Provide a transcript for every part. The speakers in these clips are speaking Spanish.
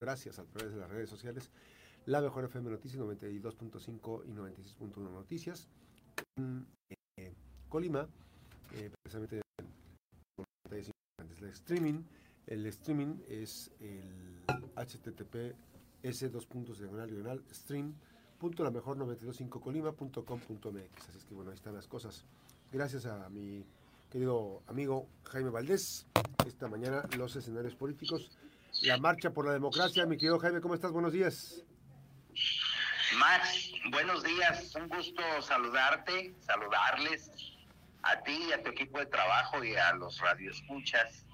gracias a través de las redes sociales. La Mejor FM Noticias 92.5 y 96.1 Noticias. En eh, Colima, eh, precisamente el streaming. El streaming es el http s 2 diagonal diagonal stream punto la mejor 925 colima.com.mx. Así es que bueno, ahí están las cosas. Gracias a mi querido amigo Jaime Valdés. Esta mañana los escenarios políticos. La marcha por la democracia. Mi querido Jaime, ¿cómo estás? Buenos días. Max, buenos días. Un gusto saludarte, saludarles a ti, a tu equipo de trabajo y a los radioescuchas.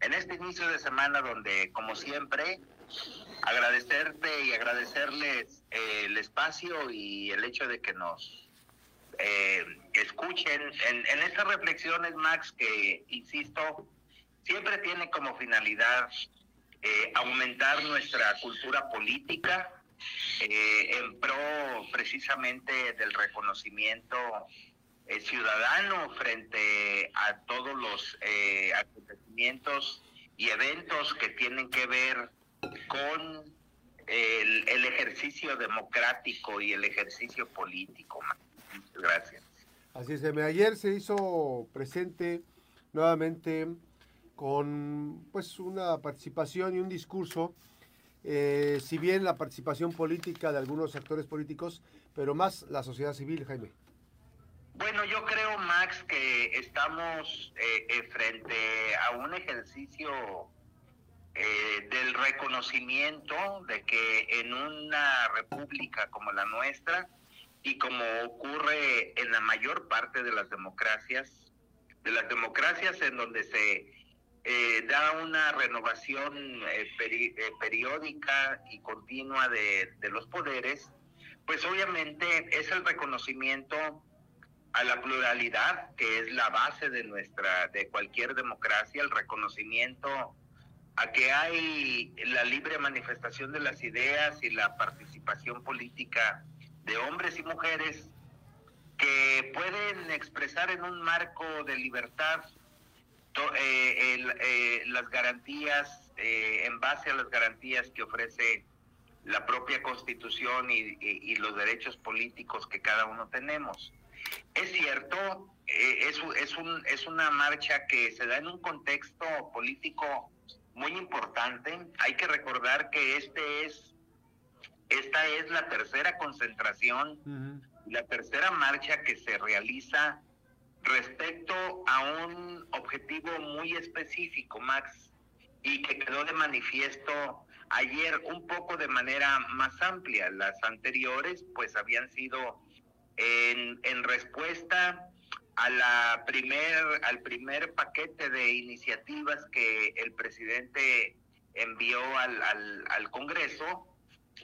En este inicio de semana donde, como siempre, agradecerte y agradecerles eh, el espacio y el hecho de que nos eh, escuchen en, en estas reflexiones, Max, que, insisto, siempre tiene como finalidad eh, aumentar nuestra cultura política eh, en pro precisamente del reconocimiento ciudadano frente a todos los acontecimientos y eventos que tienen que ver con el, el ejercicio democrático y el ejercicio político. Gracias. Así es, ayer se hizo presente nuevamente con pues una participación y un discurso, eh, si bien la participación política de algunos actores políticos, pero más la sociedad civil, Jaime. Bueno, yo creo, Max, que estamos eh, eh, frente a un ejercicio del reconocimiento de que en una república como la nuestra, y como ocurre en la mayor parte de las democracias, de las democracias en donde se eh, da una renovación eh, eh, periódica y continua de, de, los poderes, pues obviamente es el reconocimiento a la pluralidad, que es la base de nuestra, de cualquier democracia, el reconocimiento a que hay la libre manifestación de las ideas y la participación política de hombres y mujeres que pueden expresar en un marco de libertad eh, eh, las garantías, eh, en base a las garantías que ofrece la propia constitución y, los derechos políticos que cada uno tenemos. Es cierto, es, es, un, es una marcha que se da en un contexto político muy importante. Hay que recordar que este es esta es la tercera concentración, la tercera marcha que se realiza respecto a un objetivo muy específico, Max, y que quedó de manifiesto ayer un poco de manera más amplia. Las anteriores pues habían sido en, respuesta a la primer, al primer paquete de iniciativas que el presidente envió al, al Congreso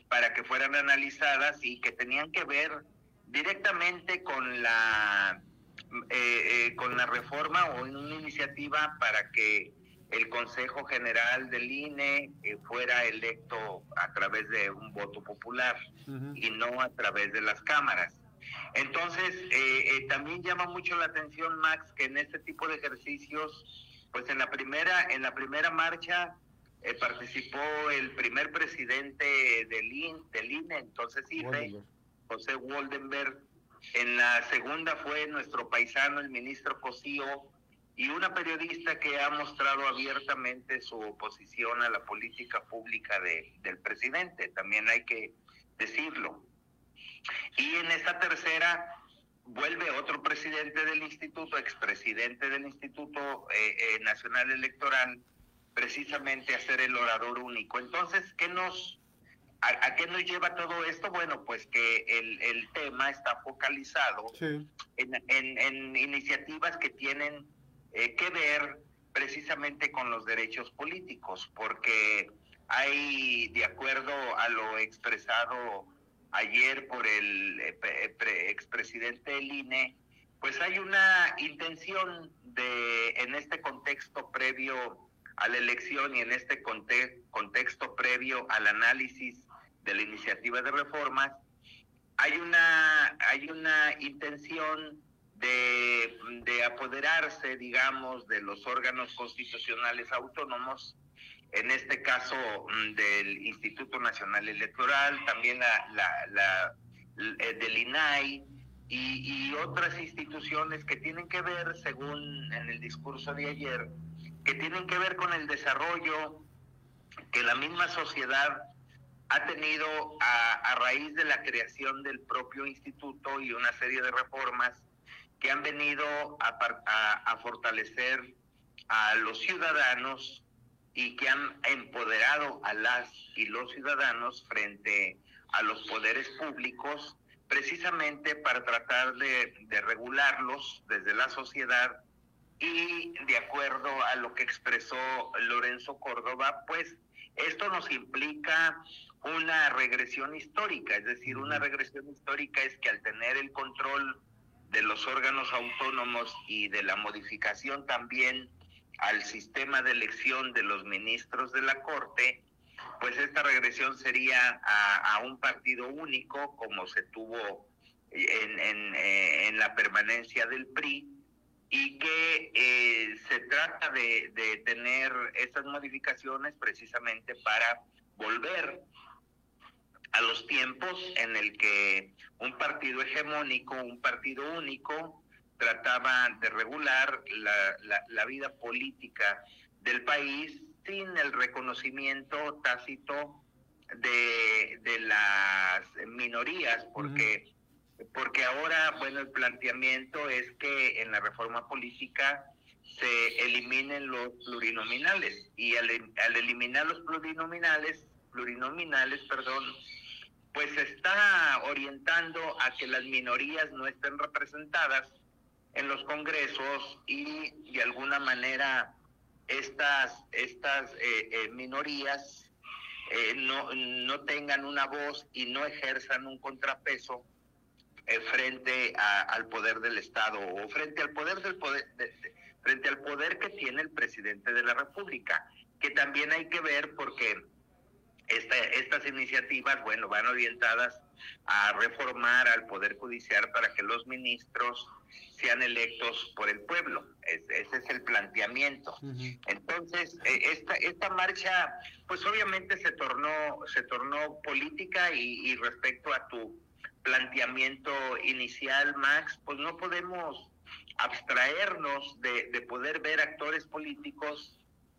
para que fueran analizadas y que tenían que ver directamente con la eh, eh, con la reforma o en una iniciativa para que el Consejo General del INE eh, fuera electo a través de un voto popular y no a través de las cámaras. Entonces, también llama mucho la atención, Max, que en este tipo de ejercicios, pues en la primera, en la primera marcha eh, participó el primer presidente del, INE, entonces IFE, José Woldenberg. En la segunda fue nuestro paisano, el ministro Cosío, y una periodista que ha mostrado abiertamente su oposición a la política pública de, del presidente, también hay que decirlo. Y en esta tercera vuelve otro presidente del instituto, expresidente del Instituto eh, eh, Nacional Electoral, precisamente a ser el orador único. Entonces, ¿qué nos, a, qué nos lleva todo esto? Bueno, pues que el, el tema está focalizado en, en, iniciativas que tienen eh, que ver precisamente con los derechos políticos, porque hay, de acuerdo a lo expresado ayer por el eh, expresidente del INE, pues hay una intención de, en este contexto previo a la elección y en este contexto previo al análisis de la iniciativa de reformas, hay una, hay una intención de, de apoderarse, digamos, de los órganos constitucionales autónomos en este caso mm, del Instituto Nacional Electoral, también la, la, eh, del INAI y, y, otras instituciones que tienen que ver, según en el discurso de ayer, que tienen que ver con el desarrollo que la misma sociedad ha tenido a, a raíz de la creación del propio instituto y una serie de reformas que han venido a, a, fortalecer a los ciudadanos y que han empoderado a las y los ciudadanos frente a los poderes públicos precisamente para tratar de, de, regularlos desde la sociedad y de acuerdo a lo que expresó Lorenzo Córdoba, pues esto nos implica una regresión histórica, es decir, una regresión histórica es que al tener el control de los órganos autónomos y de la modificación también al sistema de elección de los ministros de la Corte, pues esta regresión sería a, un partido único como se tuvo en, en, eh, en la permanencia del PRI y que se trata de, de tener estas modificaciones precisamente para volver a los tiempos en el que un partido hegemónico, un partido único, trataba de regular la, la, vida política del país sin el reconocimiento tácito de, de las minorías, porque porque ahora, bueno, el planteamiento es que en la reforma política se eliminen los plurinominales. Y al, eliminar los plurinominales, plurinominales, perdón, pues se está orientando a que las minorías no estén representadas en los congresos y de alguna manera estas estas eh, eh, minorías eh, no, no tengan una voz y no ejerzan un contrapeso eh, frente al poder del Estado o frente al poder del poder frente al poder que tiene el presidente de la República, que también hay que ver porque esta, estas iniciativas, bueno, van orientadas a reformar al Poder Judicial para que los ministros sean electos por el pueblo. ese es el planteamiento. Entonces, eh, esta, esta marcha, pues obviamente se tornó, se tornó política y, y respecto a tu planteamiento inicial, Max, pues no podemos abstraernos de, de, poder ver actores políticos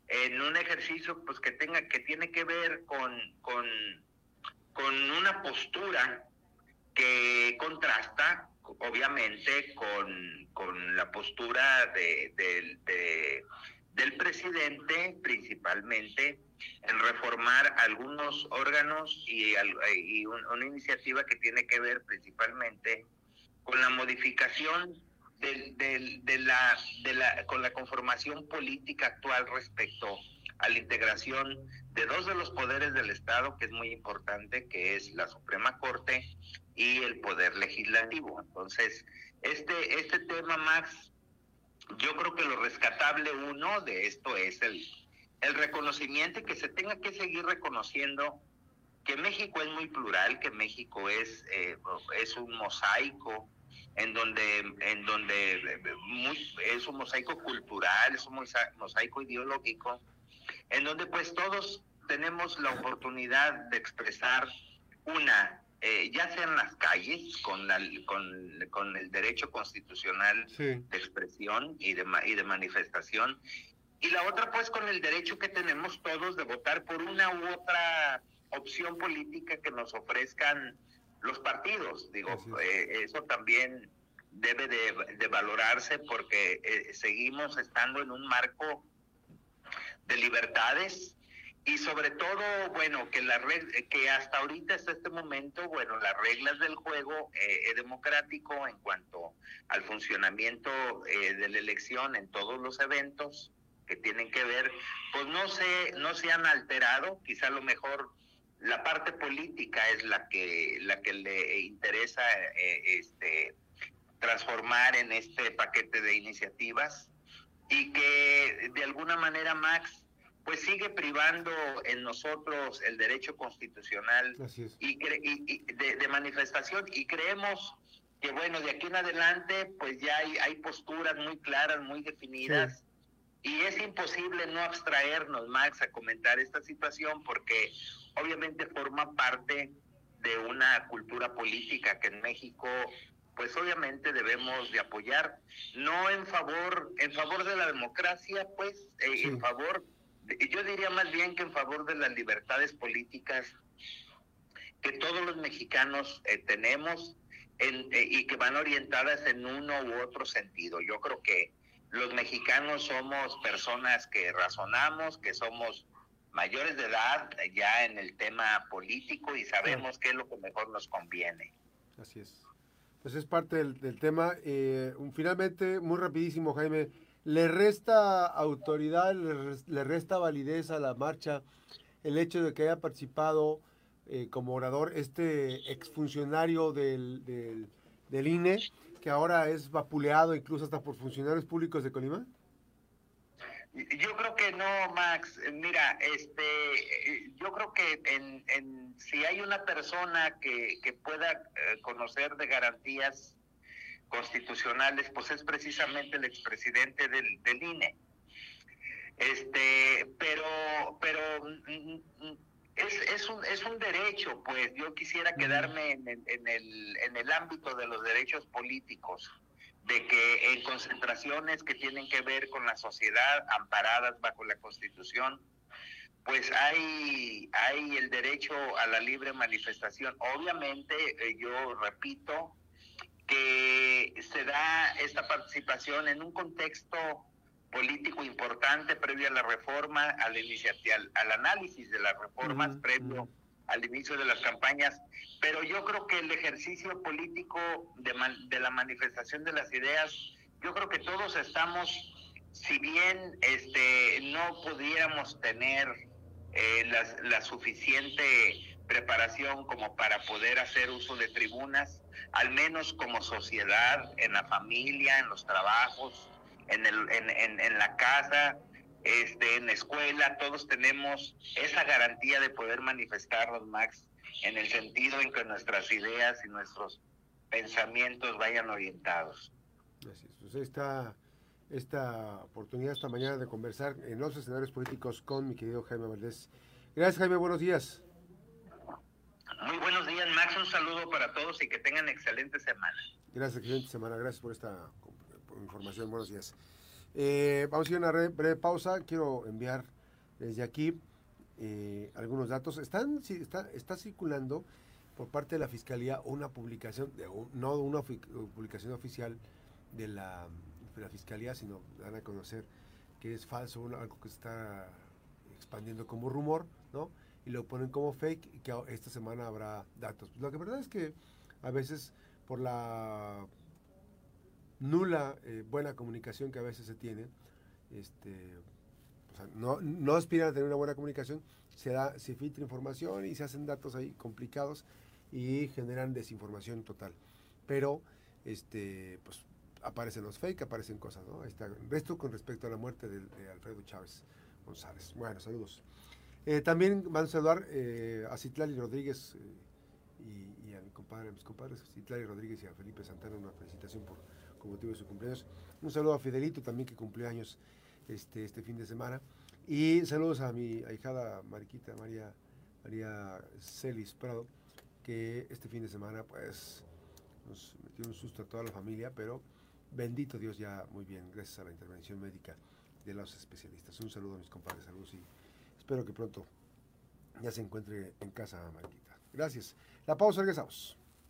en un ejercicio pues que tenga que tiene que ver con, con, con una postura que contrasta obviamente con, con la postura de, de, del presidente principalmente en reformar algunos órganos y, y una iniciativa que tiene que ver principalmente con la modificación del, del, de la, de la, con la conformación política actual respecto a la integración de dos de los poderes del Estado, que es muy importante, que es la Suprema Corte y el Poder Legislativo. Entonces, este, este tema, Max, yo creo que lo rescatable uno de esto es el, el reconocimiento que se tenga que seguir reconociendo que México es muy plural, que México es, eh, es un mosaico, en donde, en donde es un mosaico cultural, es un mosaico ideológico, en donde pues todos tenemos la oportunidad de expresar una, eh, ya sea en las calles, con, la, con, con el derecho constitucional de expresión y de, y de manifestación, y la otra pues con el derecho que tenemos todos de votar por una u otra opción política que nos ofrezcan los partidos. Digo, eh, eso también debe de, valorarse porque eh, seguimos estando en un marco de libertades y sobre todo, bueno, que la que hasta ahorita hasta este momento, bueno, las reglas del juego eh, democrático en cuanto al funcionamiento de la elección en todos los eventos que tienen que ver, pues no se, no se han alterado, quizá a lo mejor la parte política es la que, la que le interesa eh, este, transformar en este paquete de iniciativas y que de alguna manera Max pues sigue privando en nosotros el derecho constitucional y, de, manifestación. Y creemos que bueno de aquí en adelante pues ya hay, hay posturas muy claras muy definidas Y es imposible no abstraernos, Max, a comentar esta situación porque obviamente forma parte de una cultura política que en México pues obviamente debemos de apoyar, no en favor, en favor de la democracia, pues eh, en favor, yo diría más bien que en favor de las libertades políticas que todos los mexicanos eh, tenemos eh, y que van orientadas en uno u otro sentido. Yo creo que los mexicanos somos personas que razonamos, que somos mayores de edad ya en el tema político y sabemos qué es lo que mejor nos conviene. Así es. Pues es parte del, tema. Eh, finalmente, muy rapidísimo, Jaime, ¿le resta autoridad, le, resta validez a la marcha el hecho de que haya participado eh, como orador este exfuncionario del, del, del INE, que ahora es vapuleado incluso hasta por funcionarios públicos de Colima? Yo creo que no, Max. Mira, este, yo creo que en, si hay una persona que, pueda eh, conocer de garantías constitucionales, pues es precisamente el expresidente del, del INE. Este, pero, pero mm, mm, es, es, un, es un derecho, pues yo quisiera quedarme en en el, en el ámbito de los derechos políticos de que en concentraciones que tienen que ver con la sociedad amparadas bajo la Constitución, pues hay, hay el derecho a la libre manifestación. Obviamente, eh, yo repito, que se da esta participación en un contexto político importante previo a la reforma, al, al análisis de las reformas previo al inicio de las campañas, pero yo creo que el ejercicio político de, de la manifestación de las ideas, yo creo que todos estamos, si bien este no pudiéramos tener eh, la, la suficiente preparación como para poder hacer uso de tribunas, al menos como sociedad, en la familia, en los trabajos, en, el, en, en, en la casa, este, en la escuela, todos tenemos esa garantía de poder manifestarnos, Max, en el sentido en que nuestras ideas y nuestros pensamientos vayan orientados. Así es. Pues esta, esta oportunidad esta mañana de conversar en los escenarios políticos con mi querido Jaime Valdés. Gracias, Jaime. Buenos días. Muy buenos días, Max. Un saludo para todos y que tengan excelente semana. Gracias, excelente semana. Gracias por esta información. Buenos días. Eh, vamos a ir a una breve pausa. Quiero enviar desde aquí eh, algunos datos. Están, está, está circulando por parte de la Fiscalía una publicación, no una publicación oficial de la, de la Fiscalía, sino dan a conocer que es falso, algo que está expandiendo como rumor, ¿no? Y lo ponen como fake y que esta semana habrá datos. Lo que verdad es que a veces por la nula eh, buena comunicación que a veces se tiene, este, no, no aspiran a tener una buena comunicación, se, da, se filtra información y se hacen datos ahí complicados y generan desinformación total. Pero este, pues, aparecen los fake, aparecen cosas, ¿no? está, esto con respecto a la muerte de, Alfredo Chávez González. Bueno, saludos. Eh, también van a saludar eh, a Citlali Rodríguez y, y, a mi compadre, a mis compadres, Citlali Rodríguez y a Felipe Santana, una felicitación por con motivo de su cumpleaños. Un saludo a Fidelito también que cumplió años este, este fin de semana. Y saludos a mi ahijada Mariquita, María, María Celis Prado, que este fin de semana pues nos metió un susto a toda la familia, pero bendito Dios ya muy bien, gracias a la intervención médica de los especialistas. Un saludo a mis compadres, saludos y espero que pronto ya se encuentre en casa Mariquita. Gracias. La pausa, regresamos.